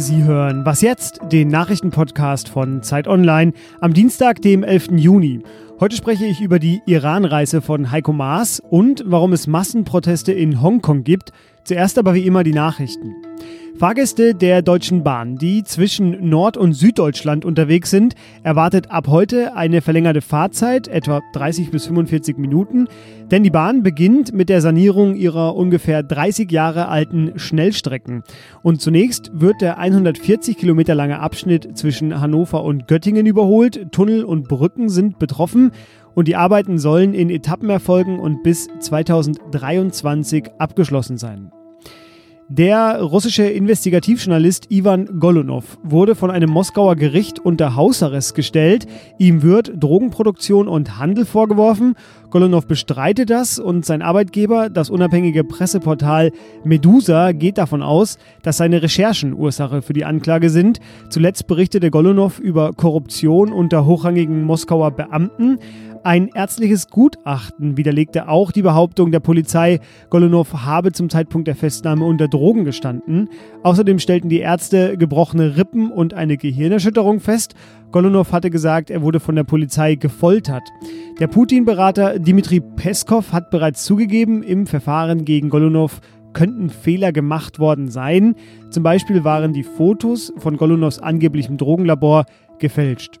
Sie hören Was jetzt? Den Nachrichtenpodcast von Zeit Online am Dienstag, dem 11. Juni. Heute spreche ich über die Iran-Reise von Heiko Maas und warum es Massenproteste in Hongkong gibt. Zuerst aber wie immer die Nachrichten. Fahrgäste der Deutschen Bahn, die zwischen Nord- und Süddeutschland unterwegs sind, erwartet ab heute eine verlängerte Fahrzeit, etwa 30 bis 45 Minuten, denn die Bahn beginnt mit der Sanierung ihrer ungefähr 30 Jahre alten Schnellstrecken. Und zunächst wird der 140 Kilometer lange Abschnitt zwischen Hannover und Göttingen überholt, Tunnel und Brücken sind betroffen und die Arbeiten sollen in Etappen erfolgen und bis 2023 abgeschlossen sein. Der russische Investigativjournalist Ivan Golunov wurde von einem Moskauer Gericht unter Hausarrest gestellt. Ihm wird Drogenproduktion und Handel vorgeworfen. Golunov bestreitet das und sein Arbeitgeber, das unabhängige Presseportal Medusa, geht davon aus, dass seine Recherchen Ursache für die Anklage sind. Zuletzt berichtete Golunov über Korruption unter hochrangigen Moskauer Beamten. Ein ärztliches Gutachten widerlegte auch die Behauptung der Polizei, Golunov habe zum Zeitpunkt der Festnahme unter Drogen gestanden. Außerdem stellten die Ärzte gebrochene Rippen und eine Gehirnerschütterung fest. Golunov hatte gesagt, er wurde von der Polizei gefoltert. Der Putin-Berater Dmitri Peskov hat bereits zugegeben, im Verfahren gegen Golunov könnten Fehler gemacht worden sein. Zum Beispiel waren die Fotos von Golunovs angeblichem Drogenlabor gefälscht.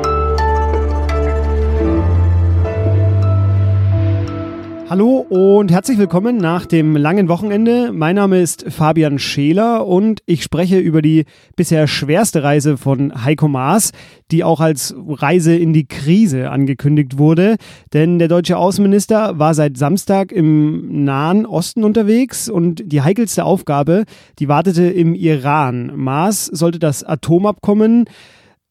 Hallo und herzlich willkommen nach dem langen Wochenende. Mein Name ist Fabian Scheler und ich spreche über die bisher schwerste Reise von Heiko Maas, die auch als Reise in die Krise angekündigt wurde. Denn der deutsche Außenminister war seit Samstag im Nahen Osten unterwegs und die heikelste Aufgabe, die wartete im Iran. Maas sollte das Atomabkommen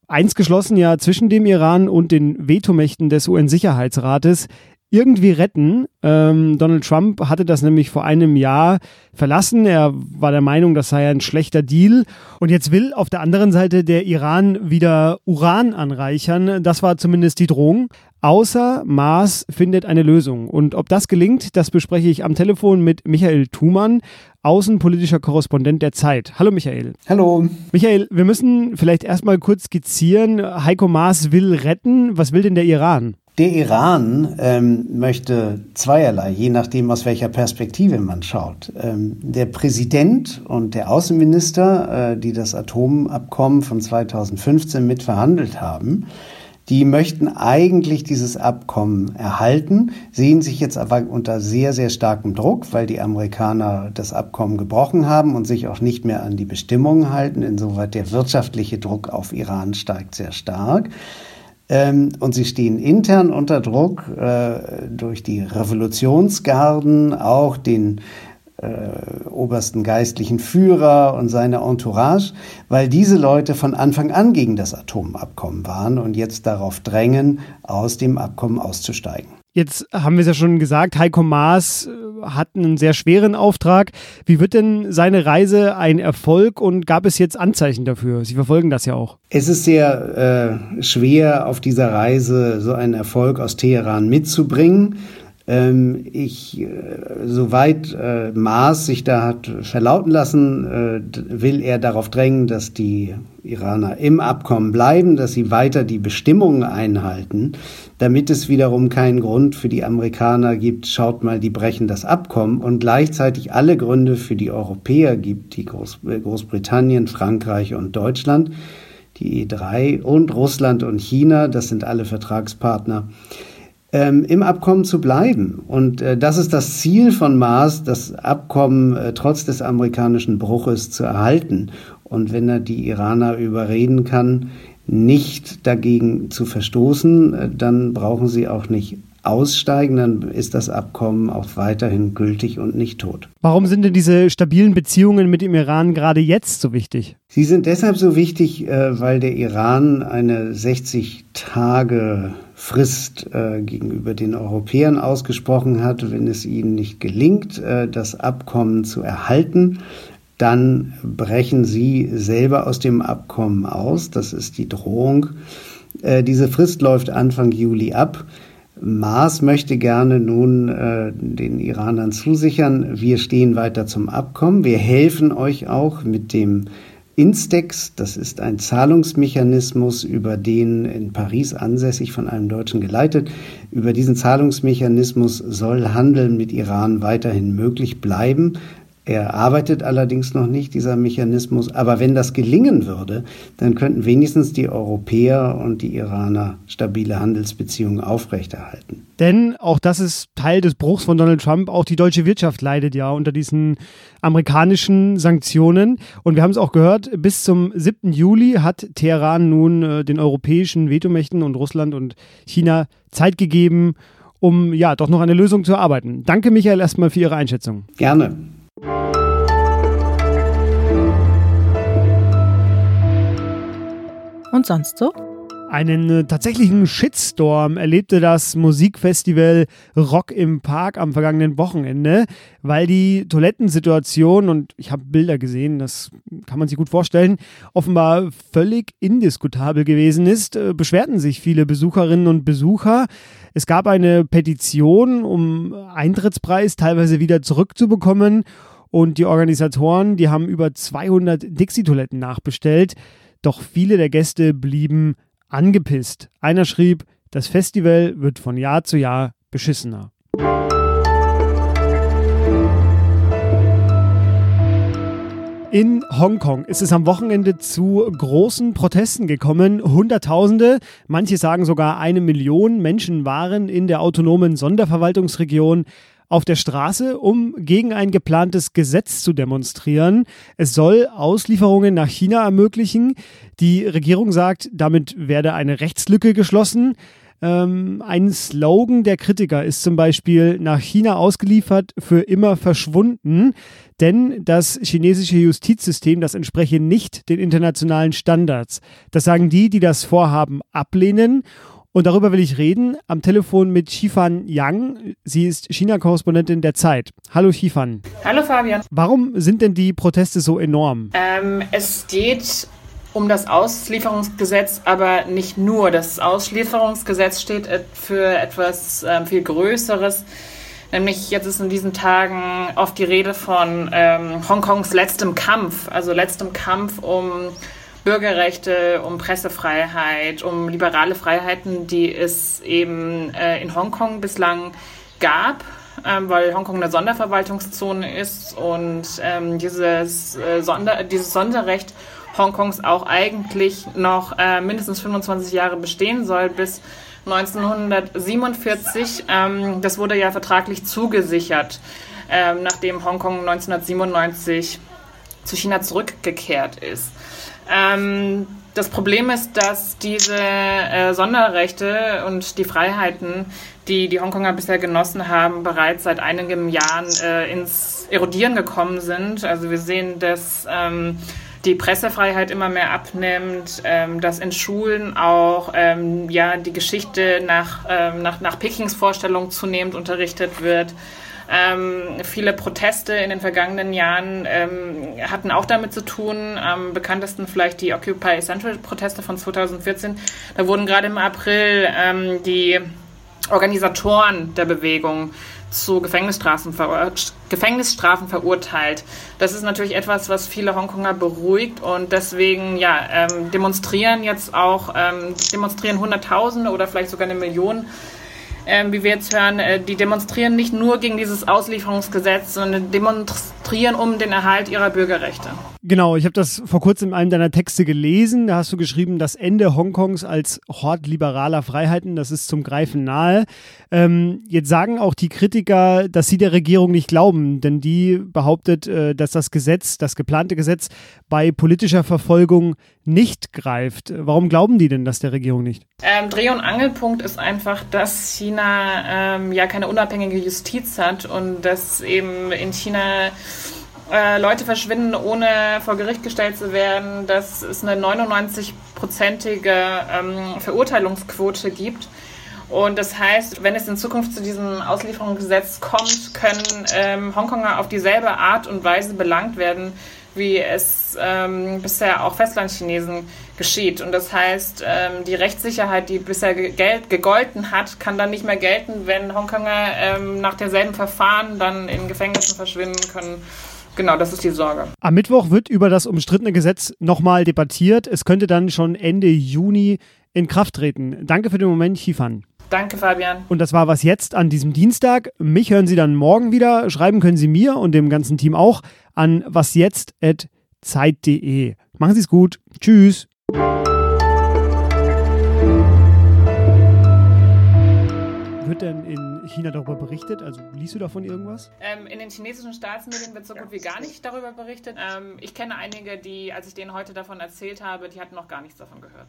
eins geschlossen ja zwischen dem Iran und den Vetomächten des UN-Sicherheitsrates irgendwie retten. Ähm, Donald Trump hatte das nämlich vor einem Jahr verlassen. Er war der Meinung, das sei ein schlechter Deal. Und jetzt will auf der anderen Seite der Iran wieder Uran anreichern. Das war zumindest die Drohung. Außer Mars findet eine Lösung. Und ob das gelingt, das bespreche ich am Telefon mit Michael Thumann, außenpolitischer Korrespondent der Zeit. Hallo Michael. Hallo. Michael, wir müssen vielleicht erstmal kurz skizzieren. Heiko Maas will retten. Was will denn der Iran? Der Iran ähm, möchte zweierlei, je nachdem, aus welcher Perspektive man schaut. Ähm, der Präsident und der Außenminister, äh, die das Atomabkommen von 2015 mitverhandelt haben, die möchten eigentlich dieses Abkommen erhalten, sehen sich jetzt aber unter sehr, sehr starkem Druck, weil die Amerikaner das Abkommen gebrochen haben und sich auch nicht mehr an die Bestimmungen halten. Insoweit der wirtschaftliche Druck auf Iran steigt sehr stark. Ähm, und sie stehen intern unter Druck äh, durch die Revolutionsgarden, auch den äh, obersten geistlichen Führer und seine Entourage, weil diese Leute von Anfang an gegen das Atomabkommen waren und jetzt darauf drängen, aus dem Abkommen auszusteigen. Jetzt haben wir es ja schon gesagt, Heiko Maas äh, hat einen sehr schweren Auftrag. Wie wird denn seine Reise ein Erfolg und gab es jetzt Anzeichen dafür? Sie verfolgen das ja auch. Es ist sehr äh, schwer, auf dieser Reise so einen Erfolg aus Teheran mitzubringen. Ähm, ich, äh, soweit äh, Maas sich da hat verlauten lassen, äh, will er darauf drängen, dass die Iraner im Abkommen bleiben, dass sie weiter die Bestimmungen einhalten, damit es wiederum keinen Grund für die Amerikaner gibt, schaut mal, die brechen das Abkommen und gleichzeitig alle Gründe für die Europäer gibt, die Groß Großbritannien, Frankreich und Deutschland, die E3 und Russland und China, das sind alle Vertragspartner, ähm, im Abkommen zu bleiben. Und äh, das ist das Ziel von Maas, das Abkommen äh, trotz des amerikanischen Bruches zu erhalten. Und wenn er die Iraner überreden kann, nicht dagegen zu verstoßen, äh, dann brauchen sie auch nicht aussteigen, dann ist das Abkommen auch weiterhin gültig und nicht tot. Warum sind denn diese stabilen Beziehungen mit dem Iran gerade jetzt so wichtig? Sie sind deshalb so wichtig, äh, weil der Iran eine 60 Tage Frist äh, gegenüber den Europäern ausgesprochen hat, wenn es ihnen nicht gelingt, äh, das Abkommen zu erhalten, dann brechen sie selber aus dem Abkommen aus. Das ist die Drohung. Diese Frist läuft Anfang Juli ab. Maas möchte gerne nun äh, den Iranern zusichern, wir stehen weiter zum Abkommen. Wir helfen euch auch mit dem Instex, das ist ein Zahlungsmechanismus, über den in Paris ansässig von einem Deutschen geleitet. Über diesen Zahlungsmechanismus soll Handel mit Iran weiterhin möglich bleiben. Er arbeitet allerdings noch nicht, dieser Mechanismus. Aber wenn das gelingen würde, dann könnten wenigstens die Europäer und die Iraner stabile Handelsbeziehungen aufrechterhalten. Denn auch das ist Teil des Bruchs von Donald Trump. Auch die deutsche Wirtschaft leidet ja unter diesen amerikanischen Sanktionen. Und wir haben es auch gehört, bis zum 7. Juli hat Teheran nun äh, den europäischen Vetomächten und Russland und China Zeit gegeben, um ja doch noch eine Lösung zu erarbeiten. Danke, Michael, erstmal für Ihre Einschätzung. Gerne. Und sonst so? Einen äh, tatsächlichen Shitstorm erlebte das Musikfestival Rock im Park am vergangenen Wochenende, weil die Toilettensituation, und ich habe Bilder gesehen, das kann man sich gut vorstellen, offenbar völlig indiskutabel gewesen ist, äh, beschwerten sich viele Besucherinnen und Besucher. Es gab eine Petition, um Eintrittspreis teilweise wieder zurückzubekommen. Und die Organisatoren, die haben über 200 Dixie-Toiletten nachbestellt. Doch viele der Gäste blieben angepisst. Einer schrieb, das Festival wird von Jahr zu Jahr beschissener. In Hongkong ist es am Wochenende zu großen Protesten gekommen. Hunderttausende, manche sagen sogar eine Million Menschen waren in der autonomen Sonderverwaltungsregion auf der Straße, um gegen ein geplantes Gesetz zu demonstrieren. Es soll Auslieferungen nach China ermöglichen. Die Regierung sagt, damit werde eine Rechtslücke geschlossen. Ähm, ein Slogan der Kritiker ist zum Beispiel nach China ausgeliefert, für immer verschwunden, denn das chinesische Justizsystem, das entspreche nicht den internationalen Standards. Das sagen die, die das Vorhaben ablehnen. Und darüber will ich reden am Telefon mit Xifan Yang. Sie ist China-Korrespondentin der Zeit. Hallo Xifan. Hallo Fabian. Warum sind denn die Proteste so enorm? Ähm, es geht um das Auslieferungsgesetz, aber nicht nur. Das Auslieferungsgesetz steht für etwas ähm, viel Größeres. Nämlich jetzt ist in diesen Tagen oft die Rede von ähm, Hongkongs letztem Kampf, also letztem Kampf um Bürgerrechte, um Pressefreiheit, um liberale Freiheiten, die es eben äh, in Hongkong bislang gab, ähm, weil Hongkong eine Sonderverwaltungszone ist und ähm, dieses, äh, Sonder, dieses Sonderrecht Hongkongs auch eigentlich noch äh, mindestens 25 Jahre bestehen soll bis 1947. Ähm, das wurde ja vertraglich zugesichert, ähm, nachdem Hongkong 1997 zu China zurückgekehrt ist. Ähm, das Problem ist, dass diese äh, Sonderrechte und die Freiheiten, die die Hongkonger bisher genossen haben, bereits seit einigen Jahren äh, ins Erodieren gekommen sind. Also wir sehen, dass ähm, die Pressefreiheit immer mehr abnimmt, ähm, dass in Schulen auch ähm, ja, die Geschichte nach, ähm, nach, nach Pekings Vorstellung zunehmend unterrichtet wird. Ähm, viele Proteste in den vergangenen Jahren ähm, hatten auch damit zu tun. Am bekanntesten vielleicht die Occupy Central Proteste von 2014. Da wurden gerade im April ähm, die Organisatoren der Bewegung zu Gefängnisstrafen, ver Gefängnisstrafen verurteilt. Das ist natürlich etwas, was viele Hongkonger beruhigt und deswegen ja, ähm, demonstrieren jetzt auch, ähm, demonstrieren Hunderttausende oder vielleicht sogar eine Million ähm, wie wir jetzt hören, äh, die demonstrieren nicht nur gegen dieses Auslieferungsgesetz, sondern demonstrieren um den Erhalt ihrer Bürgerrechte. Genau, ich habe das vor kurzem in einem deiner Texte gelesen. Da hast du geschrieben, das Ende Hongkongs als Hort liberaler Freiheiten, das ist zum Greifen nahe. Ähm, jetzt sagen auch die Kritiker, dass sie der Regierung nicht glauben, denn die behauptet, äh, dass das Gesetz, das geplante Gesetz bei politischer Verfolgung nicht greift. Warum glauben die denn das der Regierung nicht? Ähm, Dreh- und Angelpunkt ist einfach, dass China ähm, ja keine unabhängige Justiz hat und dass eben in China äh, Leute verschwinden, ohne vor Gericht gestellt zu werden, dass es eine 99-prozentige ähm, Verurteilungsquote gibt. Und das heißt, wenn es in Zukunft zu diesem Auslieferungsgesetz kommt, können ähm, Hongkonger auf dieselbe Art und Weise belangt werden wie es ähm, bisher auch Festlandchinesen geschieht. Und das heißt, ähm, die Rechtssicherheit, die bisher gel gegolten hat, kann dann nicht mehr gelten, wenn Hongkonger ähm, nach derselben Verfahren dann in Gefängnissen verschwinden können. Genau, das ist die Sorge. Am Mittwoch wird über das umstrittene Gesetz nochmal debattiert. Es könnte dann schon Ende Juni in Kraft treten. Danke für den Moment, Chifan. Danke, Fabian. Und das war was jetzt an diesem Dienstag. Mich hören Sie dann morgen wieder. Schreiben können Sie mir und dem ganzen Team auch an wasjetzt.zeit.de. Machen Sie es gut. Tschüss. Wird denn in China darüber berichtet? Also liest du davon irgendwas? Ähm, in den chinesischen Staatsmedien wird so gut wie gar nicht darüber berichtet. Ähm, ich kenne einige, die, als ich denen heute davon erzählt habe, die hatten noch gar nichts davon gehört.